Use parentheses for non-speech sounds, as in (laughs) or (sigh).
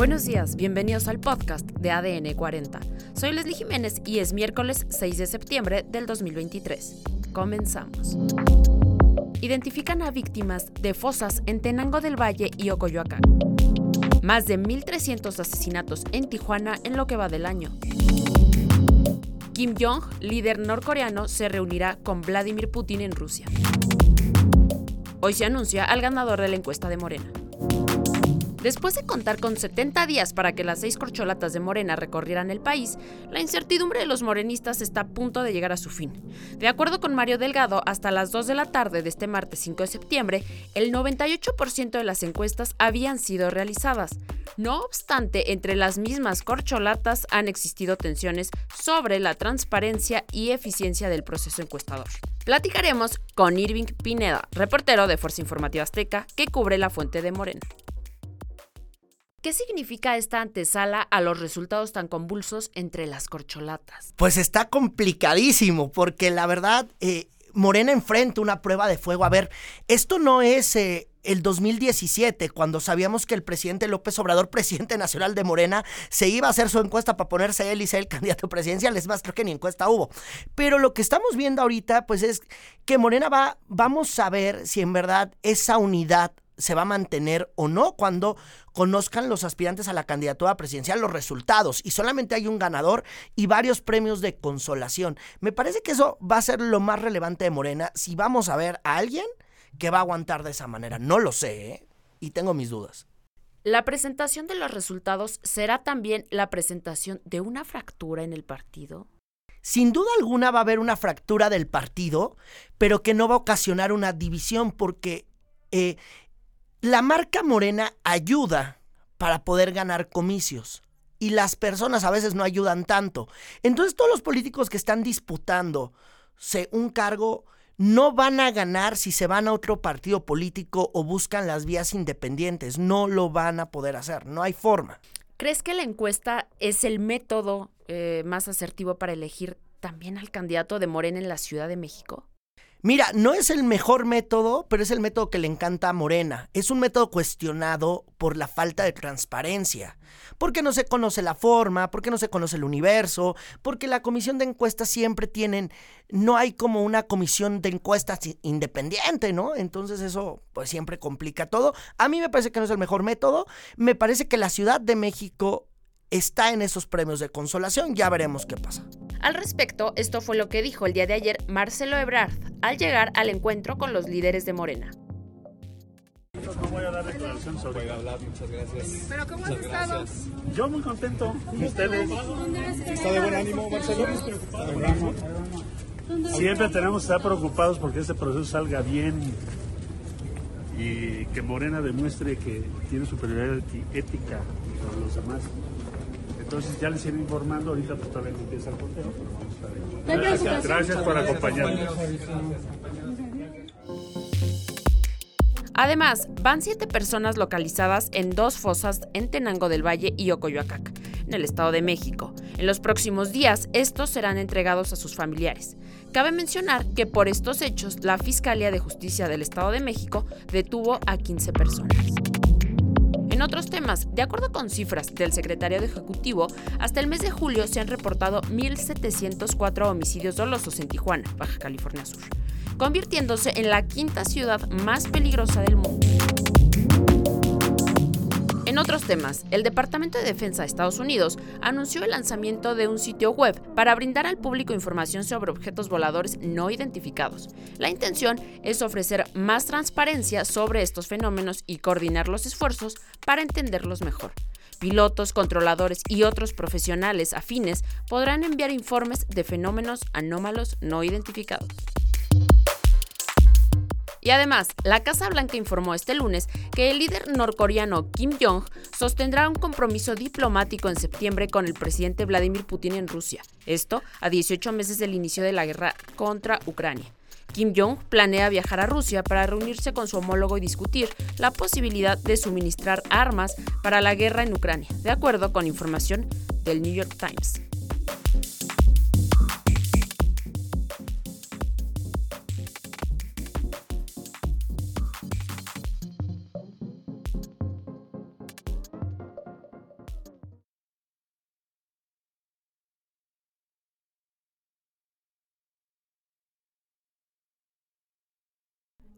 Buenos días, bienvenidos al podcast de ADN 40. Soy Leslie Jiménez y es miércoles 6 de septiembre del 2023. Comenzamos. Identifican a víctimas de fosas en Tenango del Valle y Ocoyoacán. Más de 1.300 asesinatos en Tijuana en lo que va del año. Kim Jong, líder norcoreano, se reunirá con Vladimir Putin en Rusia. Hoy se anuncia al ganador de la encuesta de Morena. Después de contar con 70 días para que las seis corcholatas de Morena recorrieran el país, la incertidumbre de los morenistas está a punto de llegar a su fin. De acuerdo con Mario Delgado, hasta las 2 de la tarde de este martes 5 de septiembre, el 98% de las encuestas habían sido realizadas. No obstante, entre las mismas corcholatas han existido tensiones sobre la transparencia y eficiencia del proceso encuestador. Platicaremos con Irving Pineda, reportero de Fuerza Informativa Azteca, que cubre la fuente de Morena. ¿Qué significa esta antesala a los resultados tan convulsos entre las corcholatas? Pues está complicadísimo, porque la verdad, eh, Morena enfrenta una prueba de fuego. A ver, esto no es eh, el 2017, cuando sabíamos que el presidente López Obrador, (laughs) presidente nacional de Morena, se iba a hacer su encuesta para ponerse él y ser el candidato presidencial. Es más, creo que ni encuesta hubo. Pero lo que estamos viendo ahorita, pues es que Morena va, vamos a ver si en verdad esa unidad se va a mantener o no cuando conozcan los aspirantes a la candidatura presidencial los resultados y solamente hay un ganador y varios premios de consolación. Me parece que eso va a ser lo más relevante de Morena si vamos a ver a alguien que va a aguantar de esa manera. No lo sé ¿eh? y tengo mis dudas. La presentación de los resultados será también la presentación de una fractura en el partido. Sin duda alguna va a haber una fractura del partido, pero que no va a ocasionar una división porque eh, la marca morena ayuda para poder ganar comicios y las personas a veces no ayudan tanto. Entonces todos los políticos que están disputando un cargo no van a ganar si se van a otro partido político o buscan las vías independientes. No lo van a poder hacer, no hay forma. ¿Crees que la encuesta es el método eh, más asertivo para elegir también al candidato de Morena en la Ciudad de México? Mira, no es el mejor método, pero es el método que le encanta a Morena. Es un método cuestionado por la falta de transparencia. Porque no se conoce la forma, porque no se conoce el universo, porque la comisión de encuestas siempre tienen, no hay como una comisión de encuestas independiente, ¿no? Entonces eso pues siempre complica todo. A mí me parece que no es el mejor método. Me parece que la Ciudad de México está en esos premios de consolación. Ya veremos qué pasa. Al respecto, esto fue lo que dijo el día de ayer Marcelo Ebrard al llegar al encuentro con los líderes de Morena. No voy a dar declaración sobre muchas gracias. ¿Pero cómo has estado? Yo muy contento. ¿Ustedes? ¿Está de buen ánimo, Marcelo? Siempre tenemos que estar preocupados porque este proceso salga bien y que Morena demuestre que tiene superioridad ética sobre los demás. Entonces ya les iré informando, ahorita pues todavía no empieza el conteo, pero vamos a ver. Gracias, por acompañarnos. Además, van siete personas localizadas en dos fosas en Tenango del Valle y Ocoyoacac, en el Estado de México. En los próximos días, estos serán entregados a sus familiares. Cabe mencionar que por estos hechos, la Fiscalía de Justicia del Estado de México detuvo a 15 personas. En otros temas, de acuerdo con cifras del secretario de Ejecutivo, hasta el mes de julio se han reportado 1.704 homicidios dolosos en Tijuana, Baja California Sur, convirtiéndose en la quinta ciudad más peligrosa del mundo. Otros temas, el Departamento de Defensa de Estados Unidos anunció el lanzamiento de un sitio web para brindar al público información sobre objetos voladores no identificados. La intención es ofrecer más transparencia sobre estos fenómenos y coordinar los esfuerzos para entenderlos mejor. Pilotos, controladores y otros profesionales afines podrán enviar informes de fenómenos anómalos no identificados. Y además, la Casa Blanca informó este lunes que el líder norcoreano Kim Jong sostendrá un compromiso diplomático en septiembre con el presidente Vladimir Putin en Rusia. Esto a 18 meses del inicio de la guerra contra Ucrania. Kim Jong planea viajar a Rusia para reunirse con su homólogo y discutir la posibilidad de suministrar armas para la guerra en Ucrania, de acuerdo con información del New York Times.